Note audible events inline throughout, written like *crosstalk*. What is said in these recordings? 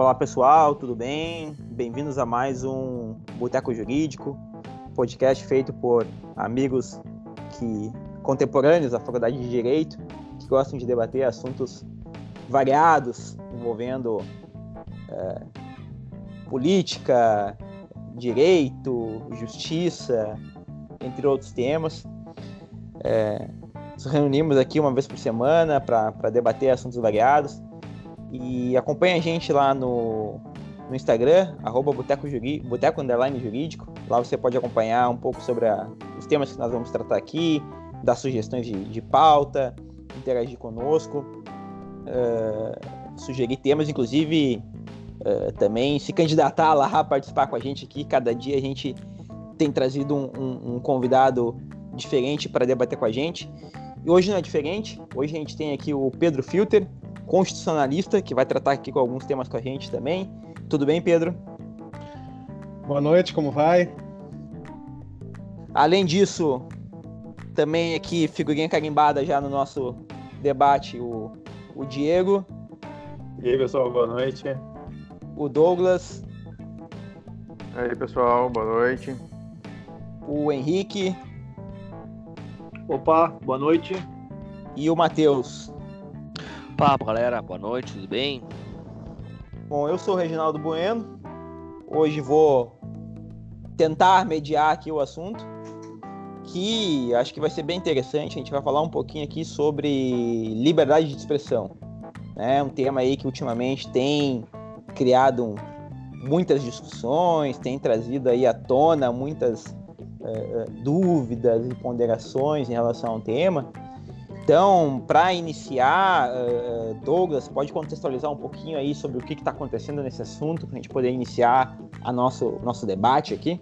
Olá pessoal, tudo bem? Bem-vindos a mais um Boteco Jurídico, podcast feito por amigos que contemporâneos da Faculdade de Direito que gostam de debater assuntos variados envolvendo é, política, direito, justiça, entre outros temas. É, nos reunimos aqui uma vez por semana para debater assuntos variados. E acompanha a gente lá no, no Instagram, arroba Boteco, Jurídico. Lá você pode acompanhar um pouco sobre a, os temas que nós vamos tratar aqui, dar sugestões de, de pauta, interagir conosco, uh, sugerir temas, inclusive uh, também se candidatar lá a participar com a gente aqui. Cada dia a gente tem trazido um, um, um convidado diferente para debater com a gente. E hoje não é diferente. Hoje a gente tem aqui o Pedro Filter, constitucionalista, que vai tratar aqui com alguns temas com a gente também. Tudo bem, Pedro? Boa noite, como vai? Além disso, também aqui, figurinha carimbada já no nosso debate, o, o Diego. E aí, pessoal, boa noite. O Douglas. E aí, pessoal, boa noite. O Henrique. Opa, boa noite. E o Matheus. Papo, galera, boa noite, tudo bem? Bom, eu sou o Reginaldo Bueno. Hoje vou tentar mediar aqui o assunto, que acho que vai ser bem interessante. A gente vai falar um pouquinho aqui sobre liberdade de expressão. É um tema aí que ultimamente tem criado muitas discussões, tem trazido aí à tona muitas uh, dúvidas e ponderações em relação ao tema. Então, para iniciar, uh, Douglas, pode contextualizar um pouquinho aí sobre o que está acontecendo nesse assunto, para a gente poder iniciar a nosso, nosso debate aqui?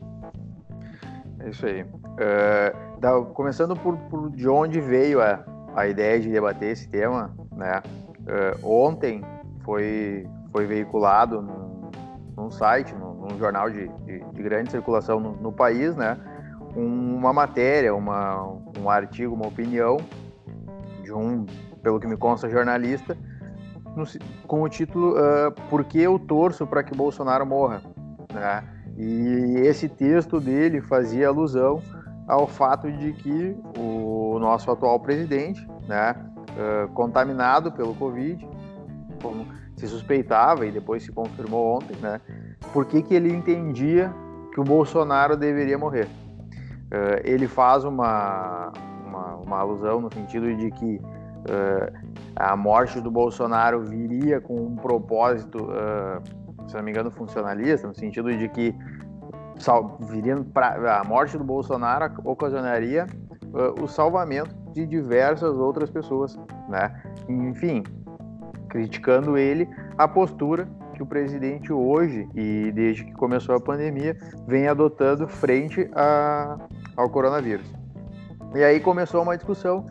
É isso aí. Uh, da, começando por, por, de onde veio a, a ideia de debater esse tema, né? Uh, ontem foi, foi veiculado num, num site, num, num jornal de, de, de, grande circulação no, no país, né? uma matéria, uma, um artigo, uma opinião de um, pelo que me consta, jornalista, no, com o título uh, Por que eu torço para que Bolsonaro morra? Né? E esse texto dele fazia alusão ao fato de que o nosso atual presidente, né, uh, contaminado pelo Covid, como se suspeitava e depois se confirmou ontem, né, por que, que ele entendia que o Bolsonaro deveria morrer. Uh, ele faz uma, uma, alusão no sentido de que uh, a morte do Bolsonaro viria com um propósito, uh, se não me engano, funcionalista, no sentido de que viria pra, a morte do Bolsonaro ocasionaria uh, o salvamento de diversas outras pessoas, né? Enfim, criticando ele a postura que o presidente hoje e desde que começou a pandemia vem adotando frente a, ao coronavírus. E aí começou uma discussão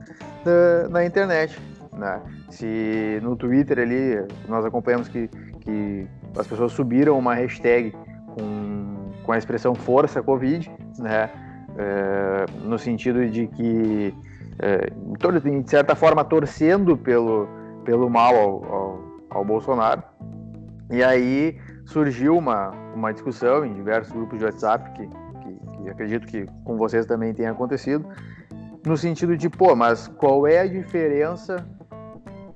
na, na internet, né? Se no Twitter ali nós acompanhamos que, que as pessoas subiram uma hashtag com, com a expressão força Covid, né? É, no sentido de que, é, de certa forma, torcendo pelo, pelo mal ao, ao, ao Bolsonaro. E aí surgiu uma, uma discussão em diversos grupos de WhatsApp, que, que, que acredito que com vocês também tenha acontecido, no sentido de, pô, mas qual é a diferença,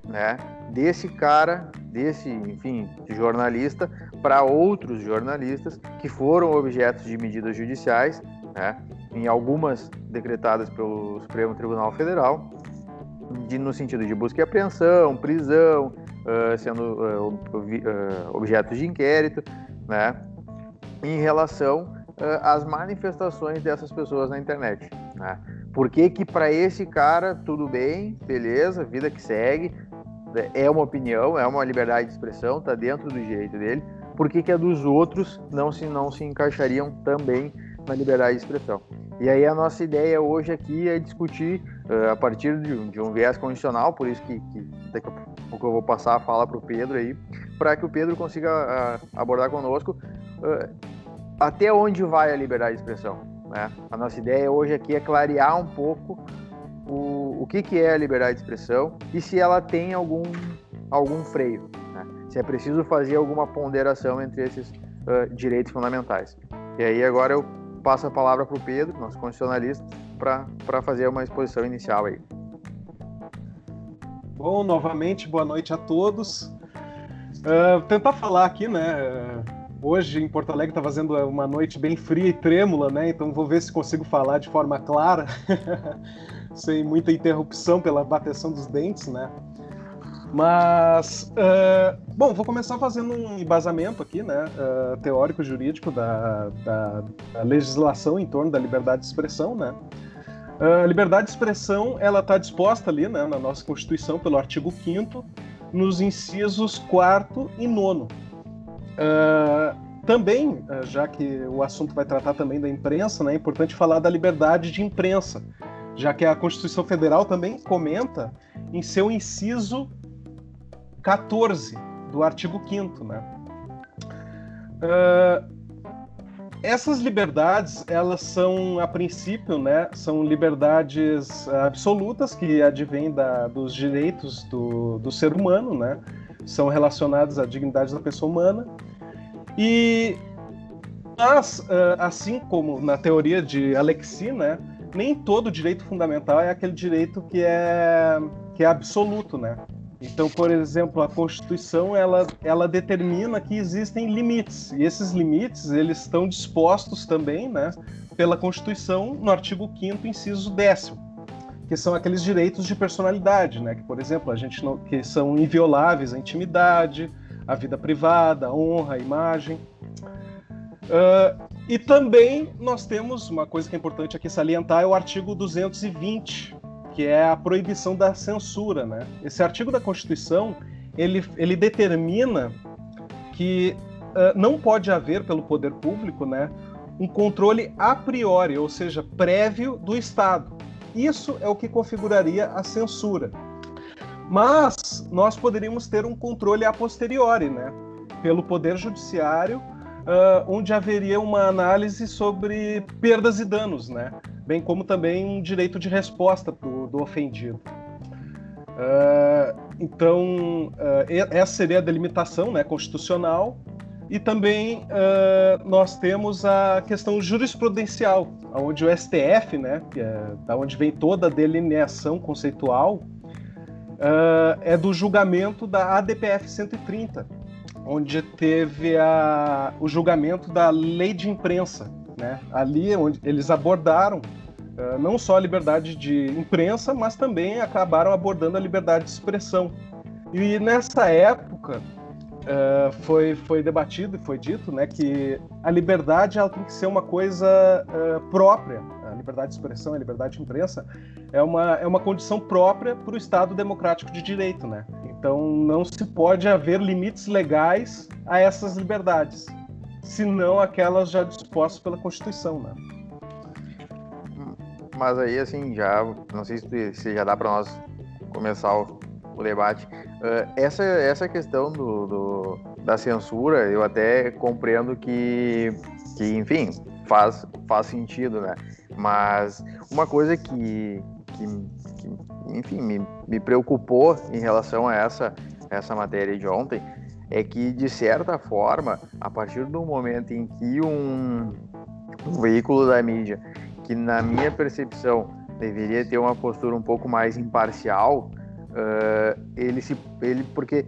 né, desse cara, desse, enfim, jornalista para outros jornalistas que foram objetos de medidas judiciais, né, em algumas decretadas pelo Supremo Tribunal Federal, de, no sentido de busca e apreensão, prisão, uh, sendo uh, uh, objetos de inquérito, né, em relação às manifestações dessas pessoas na internet, né. Por que que para esse cara tudo bem, beleza, vida que segue, é uma opinião, é uma liberdade de expressão, está dentro do direito dele. Por que que a dos outros não se não se encaixariam também na liberdade de expressão? E aí a nossa ideia hoje aqui é discutir uh, a partir de um, de um viés constitucional, por isso que, que, daqui a pouco eu vou passar a fala para o Pedro aí, para que o Pedro consiga uh, abordar conosco uh, até onde vai a liberdade de expressão. Né? A nossa ideia hoje aqui é clarear um pouco o, o que, que é a liberdade de expressão e se ela tem algum, algum freio. Né? se é preciso fazer alguma ponderação entre esses uh, direitos fundamentais. E aí agora eu passo a palavra para o Pedro, nosso constitucionalista, para fazer uma exposição inicial aí. Bom, novamente, boa noite a todos. Uh, tentar falar aqui, né? Hoje em Porto Alegre está fazendo uma noite bem fria e trêmula, né? Então vou ver se consigo falar de forma clara, *laughs* sem muita interrupção pela bateção dos dentes, né? Mas, uh, bom, vou começar fazendo um embasamento aqui, né, uh, teórico jurídico da, da, da, legislação em torno da liberdade de expressão, né. A liberdade de expressão, ela está disposta ali, né, na nossa Constituição, pelo artigo 5 nos incisos 4 e 9. Uh, também, já que o assunto vai tratar também da imprensa, né, é importante falar da liberdade de imprensa, já que a Constituição Federal também comenta em seu inciso 14 do artigo 5 né? Uh, essas liberdades, elas são, a princípio, né, são liberdades absolutas que advêm da, dos direitos do, do ser humano, né? São relacionadas à dignidade da pessoa humana. E, mas, uh, assim como na teoria de Alexis, né, nem todo direito fundamental é aquele direito que é, que é absoluto, né? Então, por exemplo, a Constituição ela, ela determina que existem limites e esses limites eles estão dispostos também, né, pela Constituição no artigo 5 inciso 10 que são aqueles direitos de personalidade, né, que por exemplo a gente não, que são invioláveis a intimidade, a vida privada, a honra, a imagem. Uh, e também nós temos uma coisa que é importante aqui salientar é o artigo 220 que é a proibição da censura, né? Esse artigo da Constituição ele, ele determina que uh, não pode haver pelo poder público, né, um controle a priori, ou seja, prévio do Estado. Isso é o que configuraria a censura. Mas nós poderíamos ter um controle a posteriori, né, pelo poder judiciário, uh, onde haveria uma análise sobre perdas e danos, né? bem como também um direito de resposta do, do ofendido. Uh, então, uh, essa seria a delimitação né, constitucional. E também uh, nós temos a questão jurisprudencial, onde o STF, né, que é da onde vem toda a delineação conceitual, é do julgamento da ADPF 130, onde teve a, o julgamento da lei de imprensa. Né? Ali onde eles abordaram eh, não só a liberdade de imprensa, mas também acabaram abordando a liberdade de expressão. E nessa época uh, foi, foi debatido e foi dito né, que a liberdade ela tem que ser uma coisa uh, própria. A liberdade de expressão, a liberdade de imprensa é uma, é uma condição própria para o Estado democrático de direito. Né? Então não se pode haver limites legais a essas liberdades, senão aquelas já dispostas pela Constituição. Né? mas aí, assim, já. Não sei se, se já dá para nós começar o, o debate. Uh, essa, essa questão do, do, da censura, eu até compreendo que, que enfim, faz, faz sentido, né? Mas uma coisa que, que, que enfim, me, me preocupou em relação a essa, essa matéria de ontem é que, de certa forma, a partir do momento em que um, um veículo da mídia que na minha percepção deveria ter uma postura um pouco mais imparcial, uh, ele se, ele porque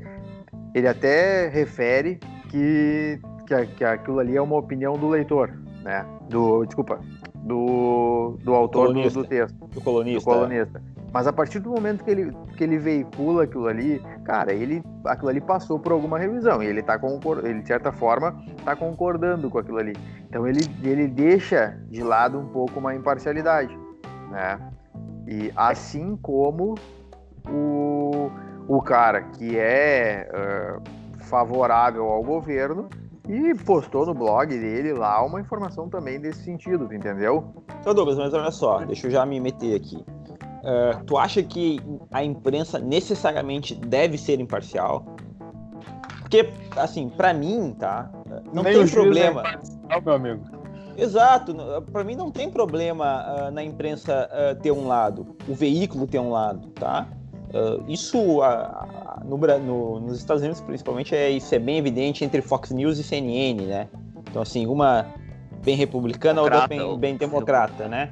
ele até refere que, que, que, aquilo ali é uma opinião do leitor, né? Do, desculpa, do, do autor do, do, texto, do colunista. Do colunista. Mas a partir do momento que ele, que ele veicula aquilo ali, cara, ele, aquilo ali passou por alguma revisão e ele tá ele de certa forma tá concordando com aquilo ali. Então ele, ele deixa de lado um pouco uma imparcialidade, né? E assim como o, o cara que é uh, favorável ao governo e postou no blog dele lá uma informação também desse sentido, entendeu? Ô Douglas, mas olha só, deixa eu já me meter aqui. Uh, tu acha que a imprensa necessariamente deve ser imparcial? Porque, assim, para mim, tá? Não Nem tem problema. É meu amigo. Exato. Para mim não tem problema uh, na imprensa uh, ter um lado, o veículo ter um lado, tá? Uh, isso a, a, no, no, nos Estados Unidos, principalmente, é, isso é bem evidente entre Fox News e CNN, né? Então, assim, uma bem republicana, outra bem, bem democrata, né?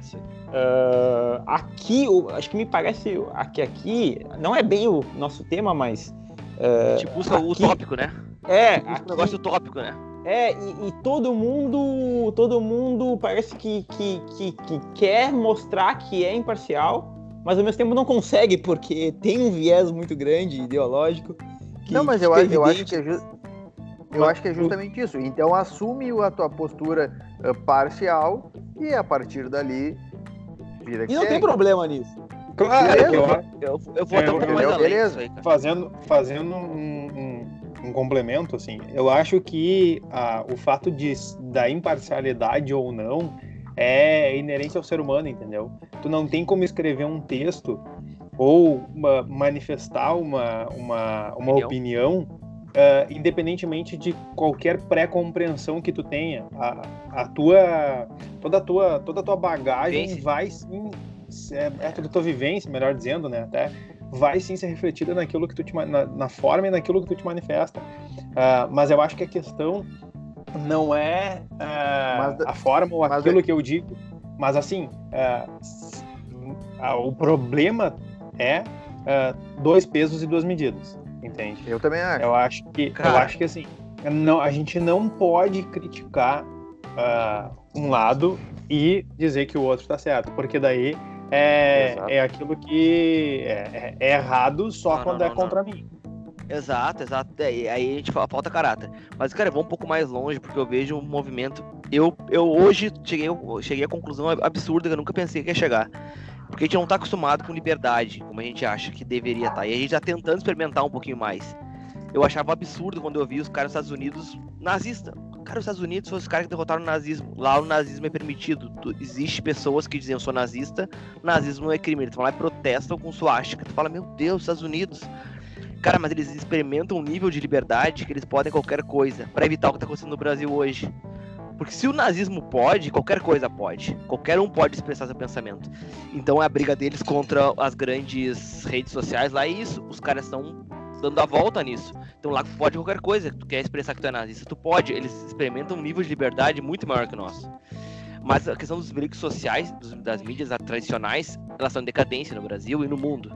Uh, aqui, acho que me parece que aqui não é bem o nosso tema, mas. Uh, tipo, usa aqui, o tópico, né? É. Aqui, negócio tópico, né? É, e, e, todo mundo, todo mundo parece que, que, que, que, quer mostrar que é imparcial, mas ao mesmo tempo não consegue, porque tem um viés muito grande ideológico. não, mas eu, eu acho que é eu acho que é justamente isso. Então assume a tua postura uh, parcial e a partir dali vira que E não segue. tem problema nisso. Claro, beleza, eu, eu, eu, vou até um pouco mais além beleza. Aí, fazendo, fazendo um, um um complemento, assim, eu acho que ah, o fato de, da imparcialidade ou não é inerente ao ser humano, entendeu? Tu não tem como escrever um texto ou uma, manifestar uma, uma, uma opinião, uh, independentemente de qualquer pré-compreensão que tu tenha. A, a tua, toda, a tua, toda a tua bagagem Vivência. vai sim, é, é toda a tua vivência, melhor dizendo, né? Até vai sim ser refletida naquilo que tu te, na, na forma e naquilo que tu te manifesta. Uh, mas eu acho que a questão não é uh, a forma ou aquilo é... que eu digo, mas assim, uh, o problema é dois pesos e duas medidas, entende? Eu também acho. Eu acho que, Cara. eu acho que assim, não, a gente não pode criticar um lado e dizer que o outro está certo, porque daí é, é aquilo que é, é, é errado só não, quando não, é não, contra mim. Exato, exato. É, aí a gente fala, falta caráter. Mas, cara, eu vou um pouco mais longe, porque eu vejo um movimento. Eu, eu hoje cheguei, cheguei à conclusão absurda que eu nunca pensei que ia chegar. Porque a gente não tá acostumado com liberdade, como a gente acha que deveria estar. Tá. E a gente tá tentando experimentar um pouquinho mais. Eu achava absurdo quando eu vi os caras dos Estados Unidos nazistas. Cara, os Estados Unidos foram os caras que derrotaram o nazismo. Lá o nazismo é permitido. Tu, existe pessoas que dizem eu sou nazista, nazismo não é crime. Eles vão lá e protestam com suástica. Tu fala, meu Deus, Estados Unidos. Cara, mas eles experimentam um nível de liberdade que eles podem qualquer coisa para evitar o que tá acontecendo no Brasil hoje. Porque se o nazismo pode, qualquer coisa pode. Qualquer um pode expressar seu pensamento. Então é a briga deles contra as grandes redes sociais lá é isso. Os caras estão dando a volta nisso. Então lá pode qualquer coisa. Tu quer expressar que tu é nazista, tu pode. Eles experimentam um nível de liberdade muito maior que o nosso. Mas a questão dos veículos sociais, das mídias tradicionais, elas estão em decadência no Brasil e no mundo.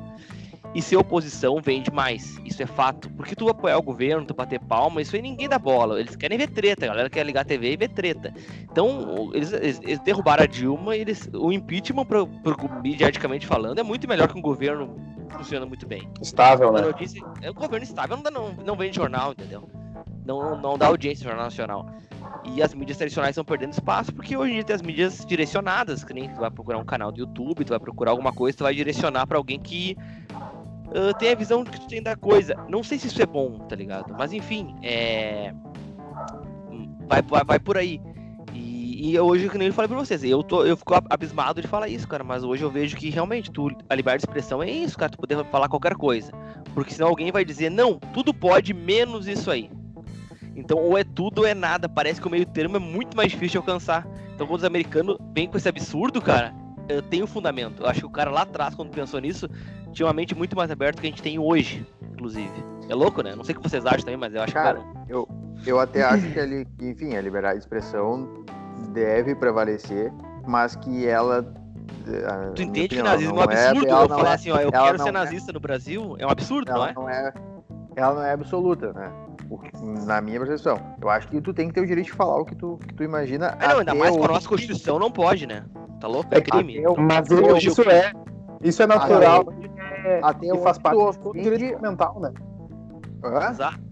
E ser oposição vende mais. Isso é fato. Porque tu apoiar o governo, tu bater palma, isso aí ninguém dá bola. Eles querem ver treta, a galera quer ligar a TV e ver treta. Então, eles, eles, eles derrubaram a Dilma e eles, o impeachment, pro, pro, mediaticamente falando, é muito melhor que um governo funciona muito bem. Estável, né? Notícia, é um governo estável, não, dá, não, não vende jornal, entendeu? Não, não dá audiência no Jornal Nacional. E as mídias tradicionais estão perdendo espaço porque hoje em dia tem as mídias direcionadas, que nem tu vai procurar um canal do YouTube, tu vai procurar alguma coisa, tu vai direcionar para alguém que uh, tem a visão que tu tem da coisa. Não sei se isso é bom, tá ligado? Mas enfim, é. Vai, vai, vai por aí. E, e hoje, que nem eu falei pra vocês, eu, tô, eu fico abismado de falar isso, cara. Mas hoje eu vejo que realmente tu, a liberdade de expressão é isso, cara. Tu poder falar qualquer coisa. Porque senão alguém vai dizer, não, tudo pode, menos isso aí. Então, ou é tudo ou é nada. Parece que o meio termo é muito mais difícil de alcançar. Então, quando os americanos vêm com esse absurdo, cara, tem um fundamento. Eu acho que o cara lá atrás, quando pensou nisso, tinha uma mente muito mais aberta que a gente tem hoje, inclusive. É louco, né? Não sei o que vocês acham também, mas eu acho cara, que. Eu, eu até acho que, ele, enfim, a liberdade de expressão deve prevalecer, mas que ela. Tu entende que nazismo é um é absurdo? É, eu falar é, assim, ó, eu quero ser é nazista no Brasil, é um absurdo, não é? Não é? Ela não é absoluta, né? na minha percepção. Eu acho que tu tem que ter o direito de falar o que tu, que tu imagina. É, não, ainda mais com a nossa Constituição não pode, né? Tá louco? É crime. Mas isso é. Isso é natural. Até, até que faz parte do direito fundamental, né? Exato.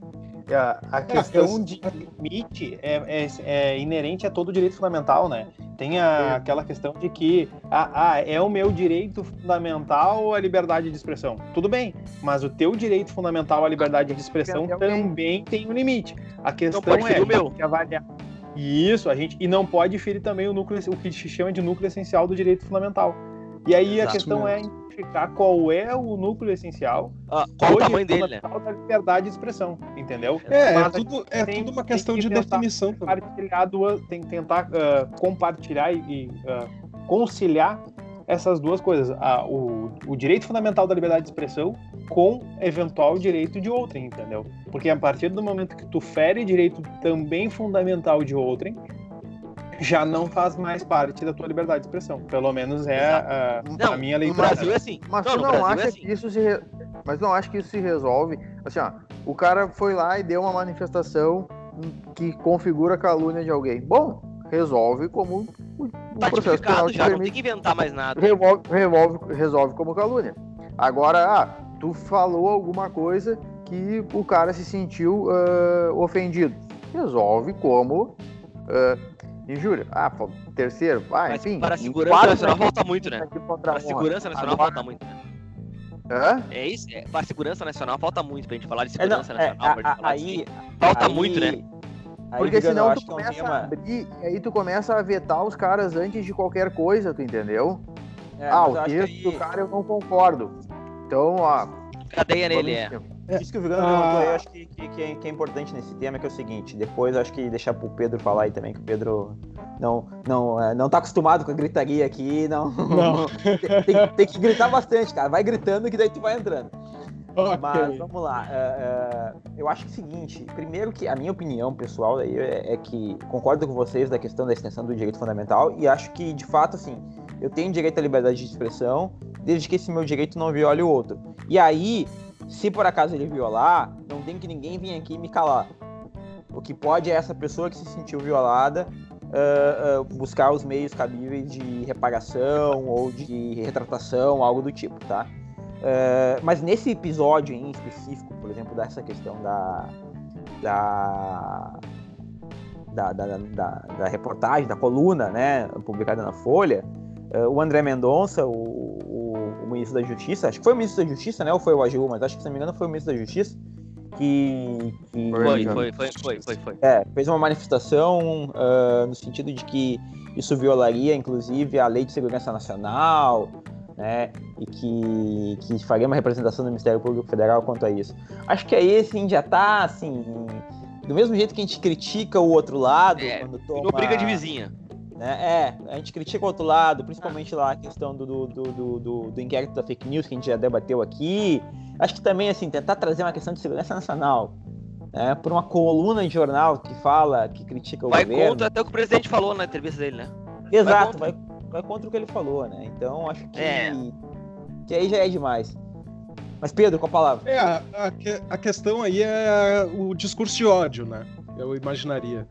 A, a questão de limite é, é, é, inerente a todo direito fundamental, né? Tem a, aquela questão de que ah, ah, é o meu direito fundamental a liberdade de expressão. Tudo bem, mas o teu direito fundamental à liberdade de expressão também tem um limite. A questão é o meu. que avaliar. Isso, a gente e não pode ferir também o núcleo, o que se chama de núcleo essencial do direito fundamental. E aí Exato. a questão é identificar qual é o núcleo essencial. Ah, qual o tamanho dele, né? da liberdade de expressão, entendeu? É, é tudo, é tudo uma questão de definição. Compartilhar duas, tem que tentar uh, compartilhar e uh, conciliar essas duas coisas, a, o, o direito fundamental da liberdade de expressão com eventual direito de outrem, entendeu? Porque a partir do momento que tu fere direito também fundamental de outrem, já não faz mais parte da tua liberdade de expressão. Pelo menos é a, Não, a minha no leitura. Brasil é assim. Mas não, tu no não Brasil acha é assim. que isso se re- mas não acha que isso se resolve? Assim, ó, o cara foi lá e deu uma manifestação que configura a calúnia de alguém. Bom, resolve como o, o Tá processo penal já, não tem permite. que inventar mais nada. Revolve, revolve- resolve como calúnia. Agora, ah, tu falou alguma coisa que o cara se sentiu ah, ofendido. Resolve como ah, injúria. Ah, pô, terceiro, ah, Mas enfim. para a segurança quatro nacional falta muito, né? Para a segurança nacional Agora- falta muito. né? Hã? É isso? É, para a segurança nacional falta muito pra gente falar de É, não, segurança é, nacional. pra gente a- a- falar aí. Falta aí- muito, né? Aí, Porque senão tu é começa a abrir e aí tu começa a vetar os caras antes de qualquer coisa, tu entendeu? É, ah, o texto do aí- cara eu não concordo. Então, ó. Cadeia nele, é. Isso que o Vigano Ah. perguntou aí, eu acho que, que- que é, que é importante nesse tema, que é o seguinte, depois eu acho que deixar pro Pedro falar aí também, que o Pedro não, não, é, não tá acostumado com a gritaria aqui, não. Não. tem, *laughs* tem- tem que gritar bastante, cara. Vai gritando que daí tu vai entrando. Ok. Mas vamos lá. é, é, eu acho que é o seguinte, primeiro que a minha opinião pessoal aí é, é que concordo com vocês da questão da extensão do direito fundamental e acho que, de fato, assim, eu tenho direito à liberdade de expressão desde que esse meu direito não viole o outro. E aí, se por acaso ele violar, não tem que ninguém vir aqui me calar. O que pode é essa pessoa que se sentiu violada ah, ah, buscar os meios cabíveis de reparação ou de retratação, algo do tipo, tá? Eh, mas nesse episódio em específico, por exemplo, dessa questão da da da, da, da- da reportagem, da coluna, né, publicada na Folha, eh, o André Mendonça, o, o- o ministro da Justiça, acho que foi o ministro da Justiça, né, ou foi o AGU, mas acho que se não me engano foi o ministro da Justiça, que, que Foi, foi, foi, foi, foi, foi. é, fez uma manifestação ah, no sentido de que isso violaria, inclusive, a Lei de Segurança Nacional, né? E que, que faria uma representação do Ministério Público Federal quanto a isso. Acho que aí, assim, já tá, assim... Do mesmo jeito que a gente critica o outro lado, É, quando toma... briga de vizinha. né? É, a gente critica o outro lado, principalmente lá a questão do, do, do, do, do- inquérito da fake news que a gente já debateu aqui. Acho que também, assim, tentar trazer uma questão de segurança nacional, né? Por uma coluna de jornal que fala, que critica o Vai governo. contra até o que o presidente falou na entrevista dele, né? Exato, vai vai, vai contra o que ele falou, né? Então acho que, É. que aí já é demais. Mas Pedro, com a palavra. É, a, a que- a questão aí é o discurso de ódio, né? Eu imaginaria.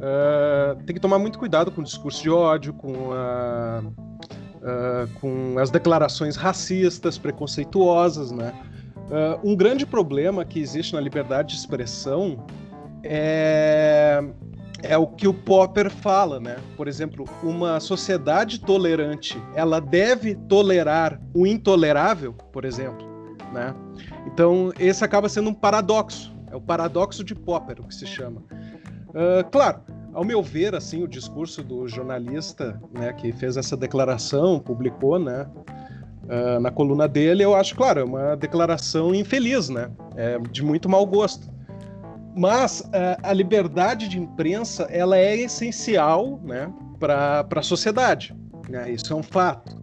Ah, tem que tomar muito cuidado com o discurso de ódio, com, a- ah, com as declarações racistas, preconceituosas, né? Ah, um grande problema que existe na liberdade de expressão é, é o que o Popper fala, né? Por exemplo, uma sociedade tolerante, ela deve tolerar o intolerável, por exemplo, né? Então, esse acaba sendo um paradoxo. É o paradoxo de Popper, o que se chama. Ah, claro, ao meu ver, assim, o discurso do jornalista, né, que fez essa declaração, publicou, né, ah, na coluna dele, eu acho, claro, é uma declaração infeliz, né, é de muito mau gosto. Mas ah, a liberdade de imprensa, ela é essencial, né, para a sociedade. Né, isso é um fato.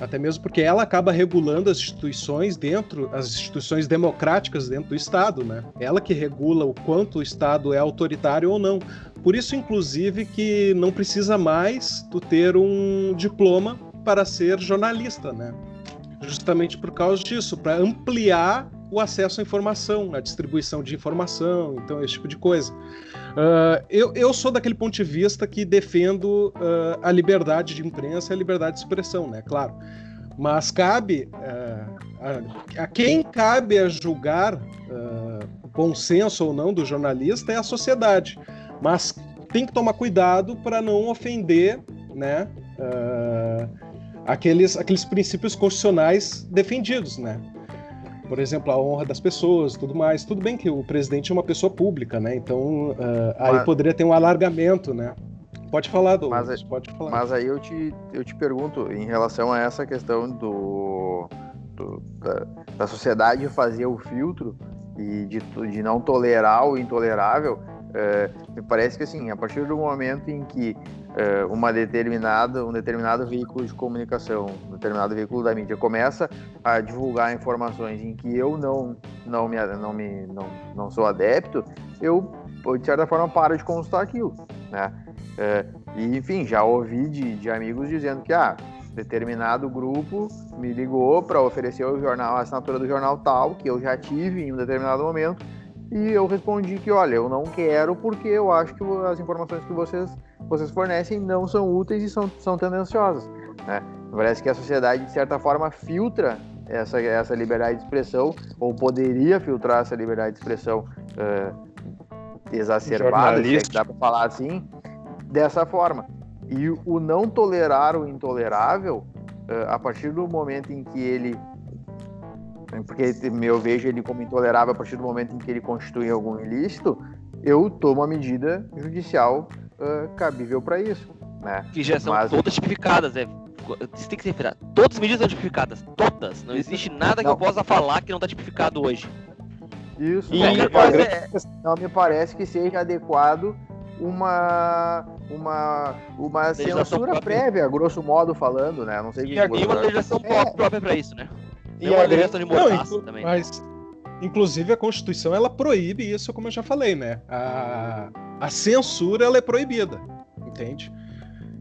Até mesmo porque ela acaba regulando as instituições dentro, as instituições democráticas dentro do Estado, né? Ela que regula o quanto o Estado é autoritário ou não. Por isso, inclusive, que não precisa mais tu ter um diploma para ser jornalista, né? Justamente por causa disso, para ampliar o acesso à informação, a distribuição de informação, então esse tipo de coisa. Ah, eu, eu sou daquele ponto de vista que defendo ah, a liberdade de imprensa e a liberdade de expressão, né? Claro. Mas cabe ah, a, a quem cabe a julgar o bom senso ou não do jornalista é a sociedade. Mas tem que tomar cuidado para não ofender, né? aqueles, aqueles princípios constitucionais defendidos, né? Por exemplo, a honra das pessoas, tudo mais. Tudo bem que o presidente é uma pessoa pública, né? Então ah, aí Mas- poderia ter um alargamento, né? Pode falar, Douglas, Mas- pode falar. Mas aí eu te, eu te pergunto, em relação a essa questão do, do- da, da sociedade fazer o filtro e de, de não tolerar o intolerável, me parece que assim, a partir do momento em que uma determinada, um determinado veículo de comunicação, um determinado veículo da mídia começa a divulgar informações em que eu não não me não me não, não sou adepto, eu de certa forma paro de consultar aquilo, né? e enfim, já ouvi de, de amigos dizendo que ah, determinado grupo me ligou para oferecer o jornal, a assinatura do jornal tal, que eu já tive em um determinado momento, e eu respondi que, olha, eu não quero porque eu acho que as informações que vocês, vocês fornecem não são úteis e são, são tendenciosas. Né? Parece que a sociedade, de certa forma, filtra essa, essa liberdade de expressão, ou poderia filtrar essa liberdade de expressão uh, exacerbada, se é que dá para falar assim, dessa forma. E o não tolerar o intolerável, eh, a partir do momento em que ele. Porque eu vejo ele como intolerável a partir do momento em que ele constitui algum ilícito, eu tomo a medida judicial uh, cabível para isso. Né? Que já são Mas... todas tipificadas, é. Isso tem que ser Todas as medidas são tipificadas. Todas. Não existe nada que não. eu possa falar que não está tipificado hoje. Isso. E... Não, me parece, não me parece que seja adequado uma uma, uma censura prévia, grosso modo falando, né? Não sei e aqui uma legislação é. própria para isso, né? E uma legislação de mordaça também. Mas, inclusive, a Constituição ela proíbe isso, como eu já falei, né? A, a censura ela é proibida, entende?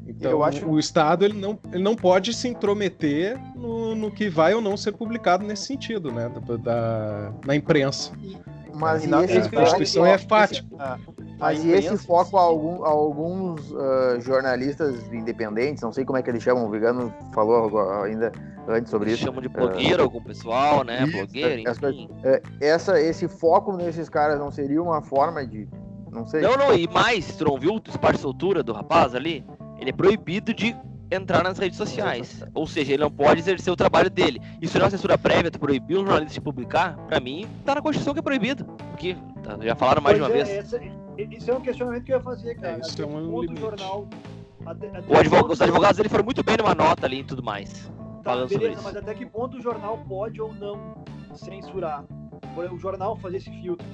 Então, eu acho... o Estado ele não, ele não pode se intrometer no, no que vai ou não ser publicado nesse sentido, né? Da, da na imprensa. Mas e esse, a Constituição é fática. Mas e esse foco a, algum, a alguns uh, jornalistas independentes, não sei como é que eles chamam, o Vigano falou ainda antes sobre eles isso. Chamam de blogueiro uh, algum pessoal, né? Isso, blogueiro, essa, enfim. Essa, esse foco nesses caras não seria uma forma de. Não sei. Não, não, e mais, tu não viu o espaço de altura do rapaz ali? Ele é proibido de entrar nas redes sociais. Ou seja, ele não pode exercer o trabalho dele. Isso não é uma censura prévia, tu proibir um jornalista de publicar, pra mim, tá na Constituição que é proibido. Porque tá, já falaram mais pois de uma é, vez. Essa, isso é um questionamento que eu ia fazer, cara. É, isso é um limite. Jornal, até, até advogado, os advogados ele foram muito bem numa nota ali e tudo mais. Tá, falando beleza, sobre isso. mas até que ponto o jornal pode ou não censurar? O jornal fazer esse filtro.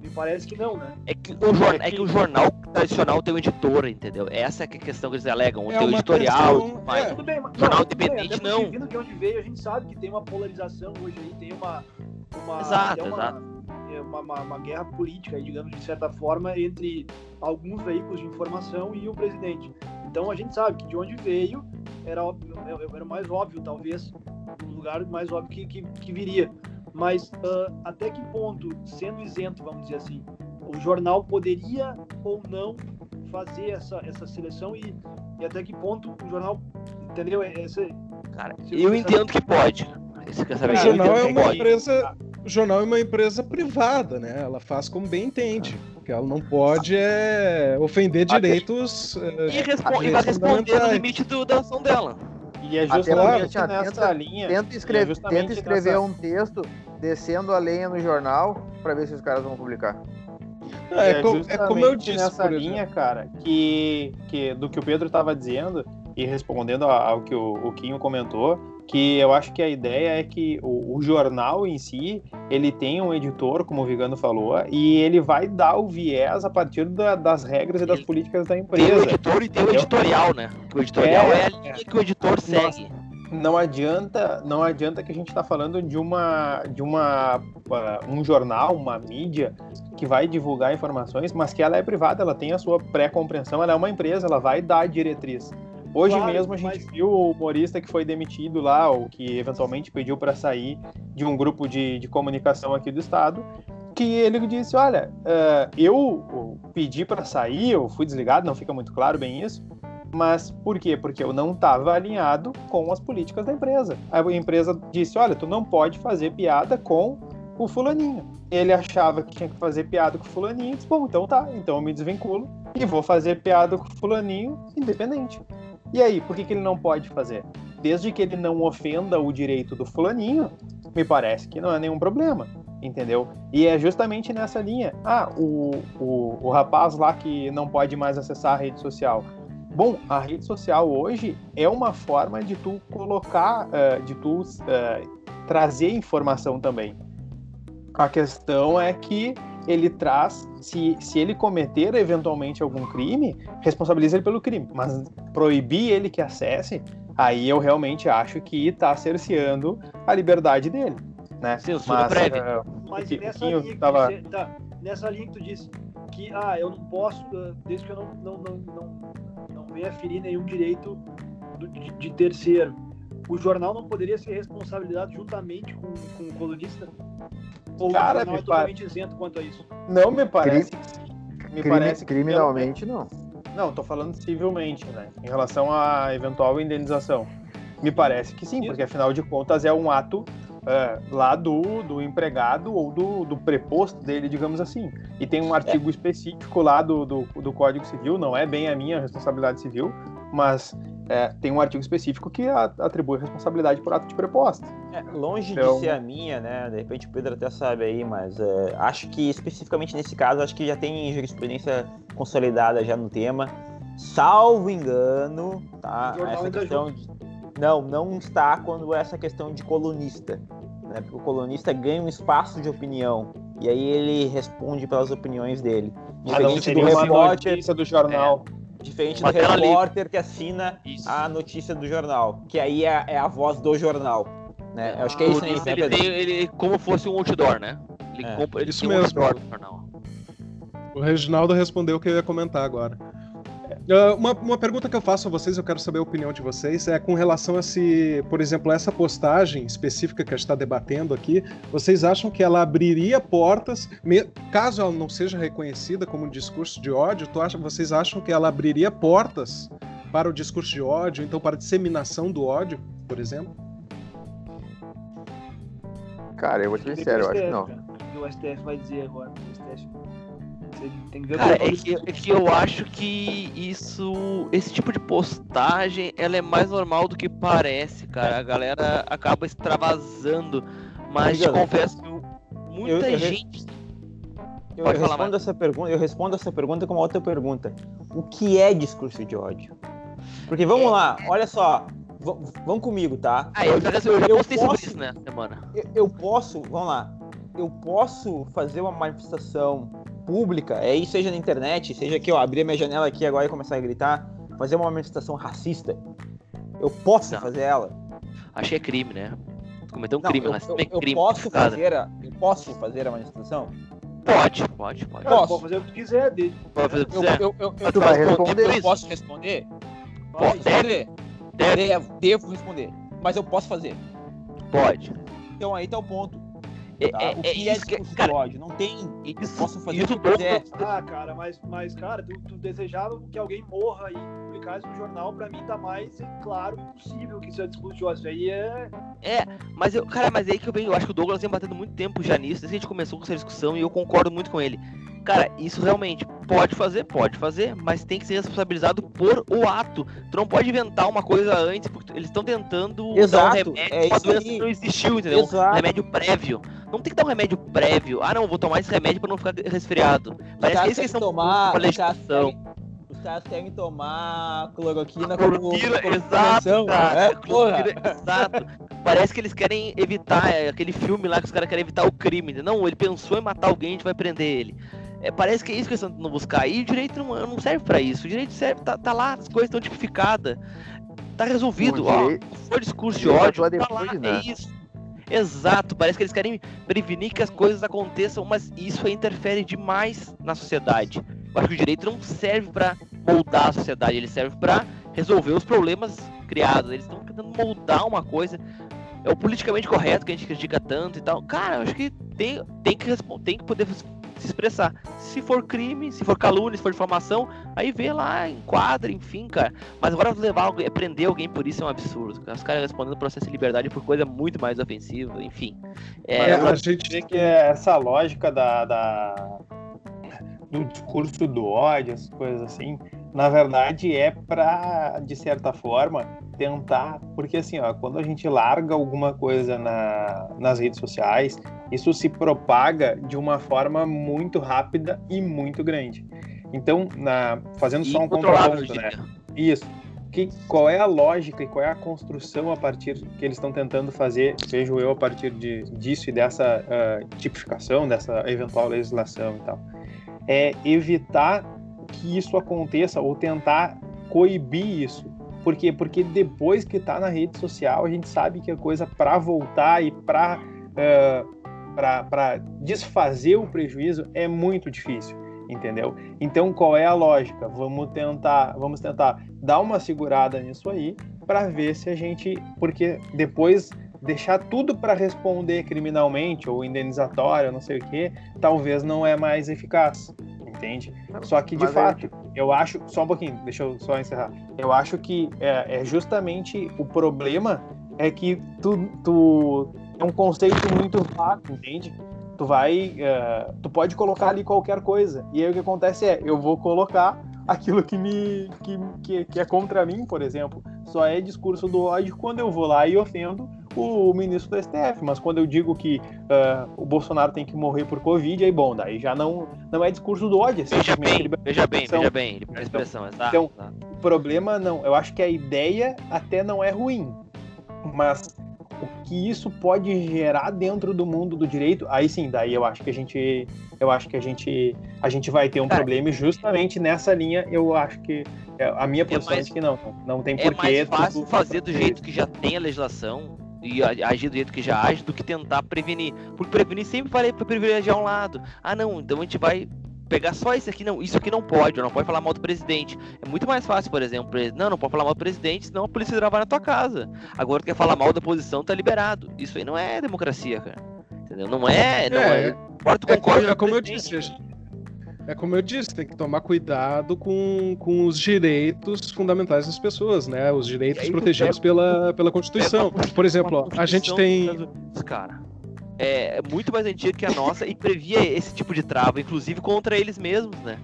Me parece que não, né? É que o, jornal, é que o jornal tradicional tem um editor, entendeu? Essa é, é a questão que eles alegam. É tem um editorial, questão... mas... É, tudo bem, mas jornal independente não. Vindo de onde veio, a gente sabe que tem uma polarização hoje aí, tem uma... uma exato, uma, exato. É uma, uma, uma, guerra política, digamos, de certa forma, entre alguns veículos de informação e o presidente. Então a gente sabe que de onde veio era, óbvio, era mais óbvio, talvez, um lugar mais óbvio que, que, que viria. Mas uh, até que ponto, sendo isento, vamos dizer assim, o jornal poderia ou não fazer essa, essa seleção e, e até que ponto o jornal, entendeu? É, esse, Cara, eu entendo que pode. O jornal é uma empresa, o jornal é uma empresa privada, né? Ela faz como bem entende. Que ela não pode é, ofender direitos. E, é, respo e vai responder no limite do, da ação dela. E é justamente Até, nessa tenta, linha. Tenta, escrever, é tenta escrever nessa... um texto descendo a lenha no jornal para ver se os caras vão publicar. É, é, é como eu disse nessa linha, cara, que, que do que o Pedro estava dizendo e respondendo ao que o, o Quinho comentou, que eu acho que a ideia é que o, o, jornal em si, ele tem um editor, como o Vigano falou, e ele vai dar o viés a partir da, das regras e das políticas da empresa. Tem o editor e tem o editorial, né? O editorial é, é a linha que o editor segue. Não adianta, não adianta que a gente está falando de uma, de uma, uh, um jornal, uma mídia que vai divulgar informações, mas que ela é privada, ela tem a sua pré-compreensão, ela é uma empresa, ela vai dar a diretriz. Hoje claro, mesmo a gente mas... viu o humorista que foi demitido lá, ou que eventualmente pediu para sair de um grupo de, de comunicação aqui do estado, que ele disse: Olha, uh, eu pedi para sair, eu fui desligado, não fica muito claro bem isso, mas por quê? Porque eu não estava alinhado com as políticas da empresa. A empresa disse: Olha, tu não pode fazer piada com o fulaninho. Ele achava que tinha que fazer piada com o fulaninho, disse: Bom, então tá, então eu me desvinculo e vou fazer piada com o fulaninho independente. E aí, por que, que ele não pode fazer? Desde que ele não ofenda o direito do fulaninho, me parece que não é nenhum problema, entendeu? E é justamente nessa linha. Ah, o, o, o rapaz lá que não pode mais acessar a rede social. Bom, a rede social hoje é uma forma de tu colocar, uh, de tu uh, trazer informação também. A questão é que ele traz, se, se ele cometer eventualmente algum crime, responsabiliza ele pelo crime. Mas proibir ele que acesse, aí eu realmente acho que está cerceando a liberdade dele. Né? Censura prévia. eh, Mas que- nessa, linha que tava- você- tá, nessa linha que tu disse que ah, eu não posso, ah, desde que eu não, não, não, não, não venha ferir nenhum direito do- de, de terceiro, o jornal não poderia ser responsabilizado juntamente com, com o colunista? Ou Cara, o jornal me é totalmente isento quanto a isso? Não me parece. Me Crime- parece que criminalmente, não. Não, tô falando civilmente, né? Em relação à eventual indenização. Me parece que sim, porque afinal de contas é um ato é, lá do, do empregado ou do, do preposto dele, digamos assim. E tem um artigo específico lá do, do, do Código Civil, não é bem a minha responsabilidade civil, mas é, tem um artigo específico que a- atribui responsabilidade por ato de preposta. É, longe Então- de ser a minha, né? De repente o Pedro até sabe aí, mas é, acho que especificamente nesse caso, acho que já tem jurisprudência consolidada já no tema. Salvo engano, tá? Essa questão de... Não, não está quando é essa questão de colunista. Né? Porque o colunista ganha um espaço de opinião. E aí ele responde pelas opiniões dele. Ah, não, Diferente do repórter, do jornal. Diferente Uma do repórter que assina Isso. a notícia do jornal. Que aí é, é a voz do jornal. Né? Eu acho que é isso aí, Ele, né, ele tem ele como fosse um outdoor, né? Ele, É. compra, ele Isso tem um mesmo. outdoor no jornal. O Reginaldo respondeu o que eu ia comentar agora. Ah, uma, uma pergunta que eu faço a vocês, eu quero saber a opinião de vocês, é com relação a se, por exemplo, essa postagem específica que a gente está debatendo aqui, vocês acham que ela abriria portas, me- caso ela não seja reconhecida como um discurso de ódio, tu acha, vocês acham que ela abriria portas para o discurso de ódio, então para a disseminação do ódio, por exemplo? Cara, eu vou te ser sincero, eu acho que não. O que o STF vai dizer agora? O STF Você tem que ver Cara, é que, é que eu acho que isso. Esse tipo de postagem ela é mais normal do que parece, cara. A galera acaba extravasando. Mas te Obrigado. confesso que muita Eu- eu gente. Eu Pode falar, respondo essa pergunta, eu respondo essa pergunta com uma outra pergunta. O que é discurso de ódio? Porque vamos lá, olha só, v- vamos comigo, tá? Ah, eu já, eu já Eu postei sobre posso- isso, né, semana. Eu, eu posso, vamos lá, eu posso fazer uma manifestação pública, aí seja na internet, seja que eu abrir a minha janela aqui agora e começar a gritar, fazer uma manifestação racista. Eu posso Não. fazer ela? Achei que é crime, né? Cometeu um Não, crime, eu, mas eu- é eu crime. posso tipificado. fazer a, eu posso fazer a manifestação? Pode, pode, pode. Posso. pode fazer o que quiser dele. Pode fazer o que Eu, quiser. eu, eu, eu, Tu vai posso responder. eu posso responder? Pode. Posso? Deve. Devo, devo responder. Mas eu posso fazer. Pode. Então aí tá o ponto. É, Tá? é, o é que é isso que. de Cara, ódio? Não tem. isso, Posso fazer isso o que eu quiser. Ah, cara, mas, mas cara, tu, tu desejava que alguém morra e publicar isso no jornal, pra mim tá mais claro e possível que isso é discurso de ódio. Isso aí é. É, mas eu, cara, mas é aí que eu venho, eu acho que o Douglas vem batendo muito tempo já nisso, desde que a gente começou com essa discussão e eu concordo muito com ele. Cara, isso realmente pode fazer, pode fazer, mas tem que ser responsabilizado por o ato. Tu não pode inventar uma coisa antes, porque eles estão tentando dar um Exato, remédio é uma doença aí. que não existiu, entendeu? Um Exato. remédio prévio. Não tem que dar um remédio prévio. Ah, não, vou tomar esse remédio pra não ficar resfriado. Parece que eles estão tomar. com a legislação. os caras querem tomar cloroquina Cloroquina, como exato, cara. Porra. Cloroquina, Exato. Parece que eles querem evitar é, aquele filme lá que os caras querem evitar o crime. Não, ele pensou em matar alguém, a gente vai prender ele. É, parece que é isso que eles estão tentando buscar. E o direito não, não serve pra isso. O direito serve, tá, tá lá, as coisas estão tipificadas. Tá resolvido. O Ó, direito- for discurso de ódio, tá lá, depois, né? é isso. Exato, parece que eles querem prevenir que as coisas aconteçam, mas isso interfere demais na sociedade. Eu acho que o direito não serve pra moldar a sociedade, ele serve pra resolver os problemas criados. Eles estão tentando moldar uma coisa. É o politicamente correto que a gente critica tanto e tal. Cara, eu acho que tem, tem, que, tem que poder se expressar. Se for crime, se for calúnia, se for difamação, aí vê lá, enquadra, enfim, cara. Mas agora levar alguém, prender alguém por isso é um absurdo. Os caras respondendo processo de liberdade por coisa muito mais ofensiva, enfim. É, a gente Dizer que é essa lógica da, da- do discurso do ódio, essas coisas assim, na verdade é para, de certa forma, tentar. Porque assim, ó, quando a gente larga alguma coisa na, nas redes sociais, isso se propaga de uma forma muito rápida e muito grande. Então, na, fazendo só um contraponto, né? Isso. que, qual é a lógica e qual é a construção a partir que eles estão tentando fazer, vejo eu, a partir de, disso e dessa uh, tipificação, dessa eventual legislação e tal. É evitar que isso aconteça ou tentar coibir isso. Por quê? Porque depois que está na rede social, a gente sabe que a coisa para voltar e para uh, para desfazer o prejuízo é muito difícil entendeu? Então, qual é a lógica? Vamos tentar, vamos tentar dar uma segurada nisso aí para ver se a gente, porque depois deixar tudo para responder criminalmente ou indenizatório, não sei o que, talvez não é mais eficaz, entende? Só que de Mas fato, é... eu acho, só um pouquinho, deixa eu só encerrar. Eu acho que é, é justamente o problema é que tu, tu é um conceito muito vago, entende? tu vai, uh, tu pode colocar ali qualquer coisa. E aí o que acontece é, eu vou colocar aquilo que me que, que, que é contra mim, por exemplo. Só é discurso do ódio quando eu vou lá e ofendo o ministro do STF, mas quando eu digo que uh, o Bolsonaro tem que morrer por Covid, aí bom, daí já não, não é discurso do ódio. É veja bem, veja bem, veja bem, liberdade expressão, então, exato. Então, o problema não, eu acho que a ideia até não é ruim, mas o que isso pode gerar dentro do mundo do direito, aí sim, daí eu acho que a gente, eu acho que a gente, a gente vai ter um problema e justamente nessa linha eu acho que é, a minha é posição é, mais, é que não, não tem porquê. É mais fácil fazer do jeito que já tem a legislação e agir do jeito que já age do que tentar prevenir, porque prevenir sempre vai privilegiar um lado. Ah, não, então a gente vai pegar só isso aqui, não, isso aqui não pode, não pode falar mal do presidente. É muito mais fácil, por exemplo, não, não pode falar mal do presidente, senão a polícia gravar na tua casa. Agora quer falar mal da oposição, tá liberado. Isso aí não é democracia, cara. Entendeu? Não é, não é. é, é, é como eu disse, é como eu disse, tem que tomar cuidado com, com os direitos fundamentais das pessoas, né? Os direitos aí, protegidos é, pela, pela Constituição. Por exemplo, ó, a gente tem. Cara, é muito mais antiga que a nossa e previa esse tipo de trava, inclusive contra eles mesmos, né?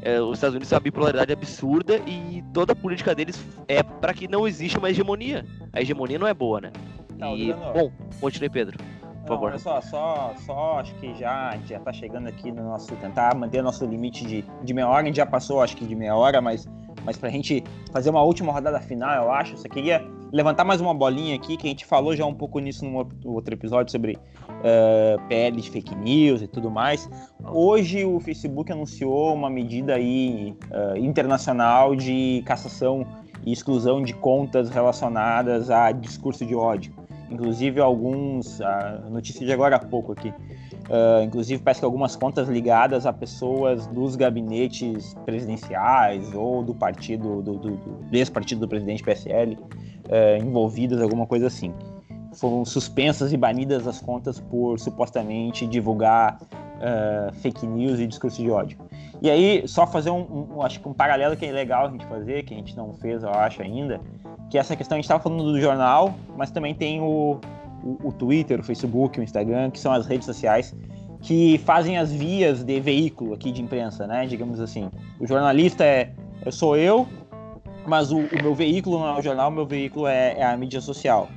É, os Estados Unidos têm uma bipolaridade absurda e toda a política deles é para que não exista uma hegemonia. A hegemonia não é boa, né? Não, e, bom, continue, Pedro. Por favor. Olha só, só, só acho que já já tá chegando aqui no nosso tentar manter nosso limite de, de meia hora. A gente já passou, acho que de meia hora, mas mas para a gente fazer uma última rodada final, eu acho, só queria levantar mais uma bolinha aqui, que a gente falou já um pouco nisso no outro episódio sobre uh, PL de fake news e tudo mais. Hoje o Facebook anunciou uma medida aí uh, internacional de cassação e exclusão de contas relacionadas a discurso de ódio. Inclusive alguns, a notícia de agora há pouco aqui, Uh, inclusive, parece que algumas contas ligadas a pessoas dos gabinetes presidenciais ou do partido, do, do, do ex-partido do presidente PSL, uh, envolvidas, alguma coisa assim. Foram suspensas e banidas as contas por supostamente divulgar uh, fake news e discurso de ódio. E aí, só fazer um, um, acho que um paralelo que é legal a gente fazer, que a gente não fez, eu acho, ainda, que essa questão a gente estava falando do jornal, mas também tem o, o, o Twitter, o Facebook, o Instagram, que são as redes sociais que fazem as vias de veículo aqui de imprensa, né? Digamos assim. O jornalista é, eu sou eu, mas o, o meu veículo não é o jornal, o meu veículo é, é a mídia social.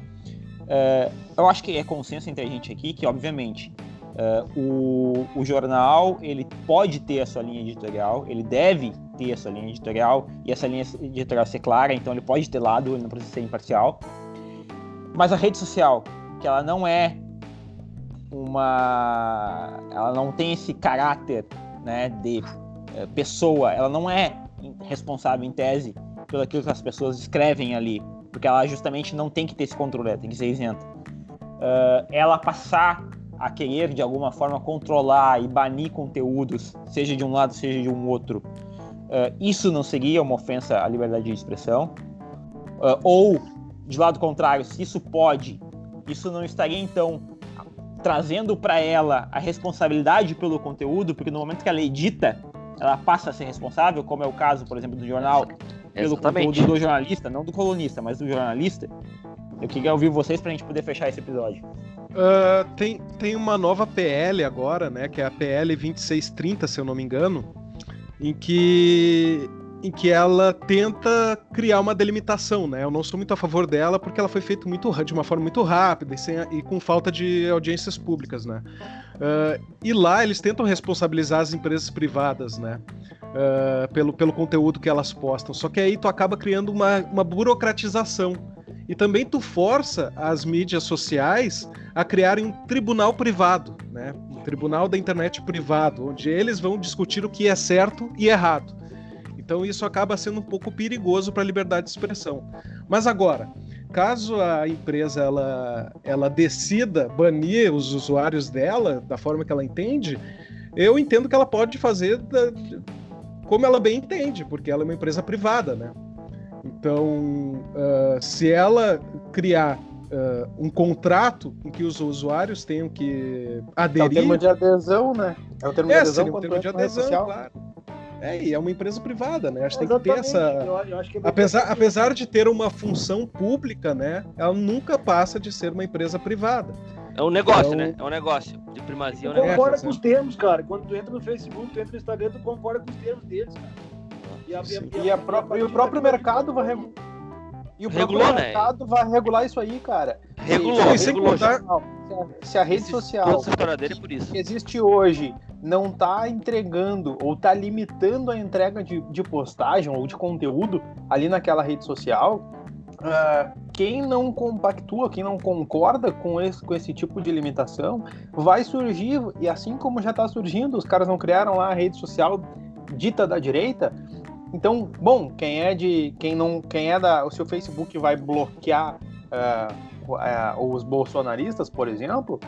É, eu acho que é consenso entre a gente aqui que, obviamente, é, o, o jornal ele pode ter a sua linha editorial, ele deve ter a sua linha editorial e essa linha editorial ser clara, então ele pode ter lado, ele não precisa ser imparcial. Mas a rede social, que ela não é uma. Ela não tem esse caráter né, de é, pessoa, ela não é responsável em tese pelo aquilo que as pessoas escrevem ali, porque ela justamente não tem que ter esse controle, ela tem que ser isenta. Uh, ela passar a querer de alguma forma controlar e banir conteúdos, seja de um lado, seja de um outro, uh, isso não seria uma ofensa à liberdade de expressão? Uh, ou, de lado contrário, se isso pode isso não estaria então trazendo para ela a responsabilidade pelo conteúdo, porque no momento que ela edita, ela passa a ser responsável, como é o caso, por exemplo, do jornal, pelo Exatamente. conteúdo do jornalista, não do colunista, mas do jornalista. Eu queria ouvir vocês para a gente poder fechar esse episódio. Uh, tem, tem uma nova PL agora, né? Que é a PL 2630, se eu não me engano, em que em que ela tenta criar uma delimitação, né? Eu não sou muito a favor dela porque ela foi feita muito de uma forma muito rápida e, sem, e com falta de audiências públicas, né? Uh, e lá eles tentam responsabilizar as empresas privadas, né? uh, pelo, pelo conteúdo que elas postam. Só que aí tu acaba criando uma, uma burocratização. E também tu força as mídias sociais a criarem um tribunal privado, né? um tribunal da internet privado, onde eles vão discutir o que é certo e errado. Então isso acaba sendo um pouco perigoso para a liberdade de expressão. Mas agora, caso a empresa ela, ela decida banir os usuários dela da forma que ela entende, eu entendo que ela pode fazer da, como ela bem entende, porque ela é uma empresa privada, né? Então, uh, se ela criar uh, um contrato em que os usuários tenham que aderir. É o termo de adesão, né? É o termo é, de adesão, um termo de adesão claro. É, e é uma empresa privada, né? Acho que tem que ter essa. Eu, eu que é apesar, apesar de ter uma função pública, né? Ela nunca passa de ser uma empresa privada. É um negócio, então... né? É um negócio. De primazia é um negócio. Concorda com os termos, cara. Quando tu entra no Facebook, tu entra no Instagram, tu concorda com os termos deles, cara. E, a, e, a, e, e o próprio mercado vai. E o Regulou, próprio né? mercado vai regular isso aí, cara. Regulou, e, regulou. Contar... Se, a, se rede Esse, social dele por isso. que existe hoje não tá entregando ou tá limitando a entrega de, de postagem ou de conteúdo ali naquela rede social, uh, quem não compactua, quem não concorda com esse, com esse tipo de limitação, vai surgir, e assim como já está surgindo, os caras não criaram lá a rede social dita da direita, então, bom, quem é de. Quem não. Quem é da. O seu Facebook vai bloquear uh, uh, os bolsonaristas, por exemplo.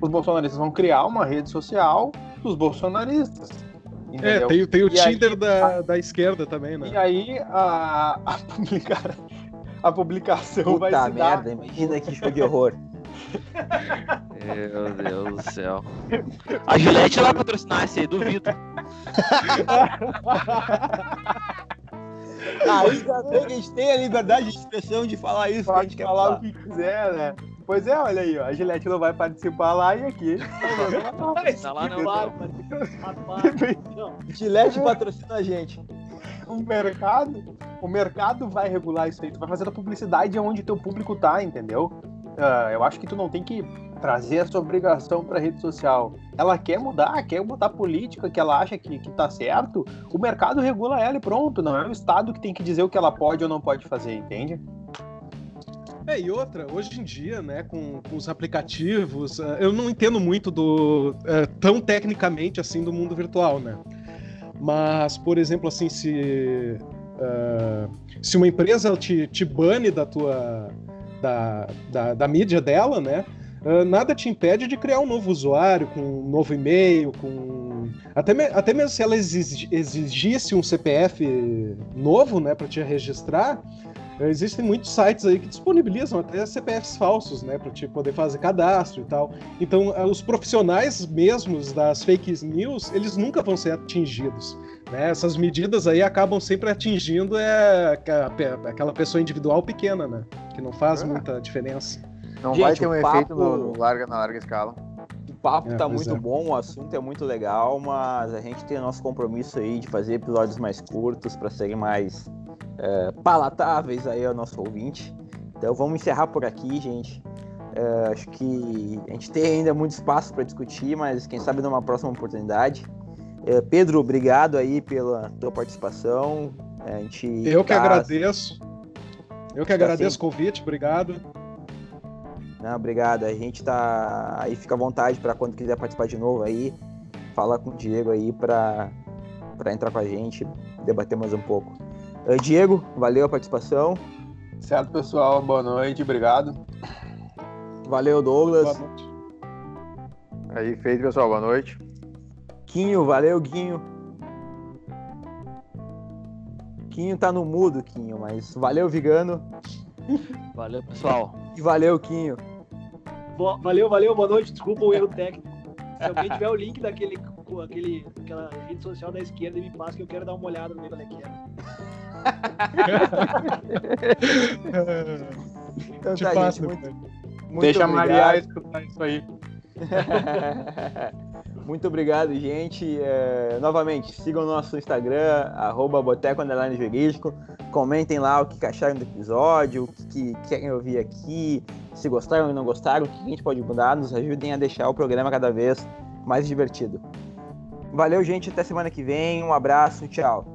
Os bolsonaristas vão criar uma rede social dos bolsonaristas. É, entendeu? É, tem, tem o e Tinder aí, da, a, da esquerda também, né? E aí a, a, publicar, *laughs* a publicação Puta vai se merda, dar... imagina que show de horror. *laughs* Meu Deus do céu. A Gillette vai patrocinar esse aí, duvido. Ainda bem que a gente tem a liberdade de expressão de falar isso, Pode a gente quer falar, falar o que quiser, né? Pois é, olha aí, ó, a Gillette não vai participar lá e aqui. tá lá não, vai. Gillette patrocina a gente. O mercado, o mercado vai regular isso aí. Tu vai fazer a publicidade onde teu público tá, entendeu? Uh, eu acho que tu não tem que trazer essa obrigação para a rede social. Ela quer mudar, quer botar política que ela acha que, que tá certo, o mercado regula ela e pronto. Não é o Estado que tem que dizer o que ela pode ou não pode fazer, entende? É, e outra, hoje em dia, né, com, com os aplicativos, uh, eu não entendo muito do uh, tão tecnicamente assim do mundo virtual, né? Mas, por exemplo, assim, se, uh, se uma empresa te, te bane da tua da, da, da mídia dela, né? Uh, nada te impede de criar um novo usuário, com um novo e-mail, com. Até, me... até mesmo se ela exigisse um CPF novo, né, para te registrar, existem muitos sites aí que disponibilizam até CPFs falsos, né, para te poder fazer cadastro e tal. Então, os profissionais mesmos das fake news, eles nunca vão ser atingidos. Né? Essas medidas aí acabam sempre atingindo é, aquela pessoa individual pequena, né? Que não faz é. muita diferença. Não Gente, vai ter um papo... efeito no, larga, na larga escala. O papo é, tá muito é. bom, o assunto é muito legal, mas a gente tem o nosso compromisso aí de fazer episódios mais curtos para serem mais é, palatáveis aí ao nosso ouvinte. Então vamos encerrar por aqui, gente. É, acho que a gente tem ainda muito espaço para discutir, mas quem sabe numa próxima oportunidade. É, Pedro, obrigado aí pela tua participação. A gente Eu tá... que agradeço. Eu que agradeço o convite, obrigado. Não, obrigado. A gente tá aí, fica à vontade para quando quiser participar de novo aí, falar com o Diego aí para para entrar com a gente, debater mais um pouco. Uh, Diego, valeu a participação. Certo, pessoal. Boa noite, obrigado. Valeu, Douglas. Boa noite. Aí, feito, pessoal. Boa noite. Quinho, valeu, Quinho. Quinho tá no mudo, Quinho, mas valeu, Vigano. Valeu, pessoal. E valeu, Quinho. Valeu, valeu, boa noite. Desculpa o erro técnico. Se alguém tiver o link daquele, aquele, aquela rede social da esquerda, me passa que eu quero dar uma olhada no meio da lequeira. então tá, gente, muito, muito Deixa obrigado. a Maria escutar isso aí. *laughs* Muito obrigado, gente. É, novamente, sigam o nosso Instagram, arroba boteco. Comentem lá o que acharam do episódio, o que, que querem ouvir aqui, se gostaram ou não gostaram, o que a gente pode mudar. Nos ajudem a deixar o programa cada vez mais divertido. Valeu, gente. Até semana que vem. Um abraço. Tchau.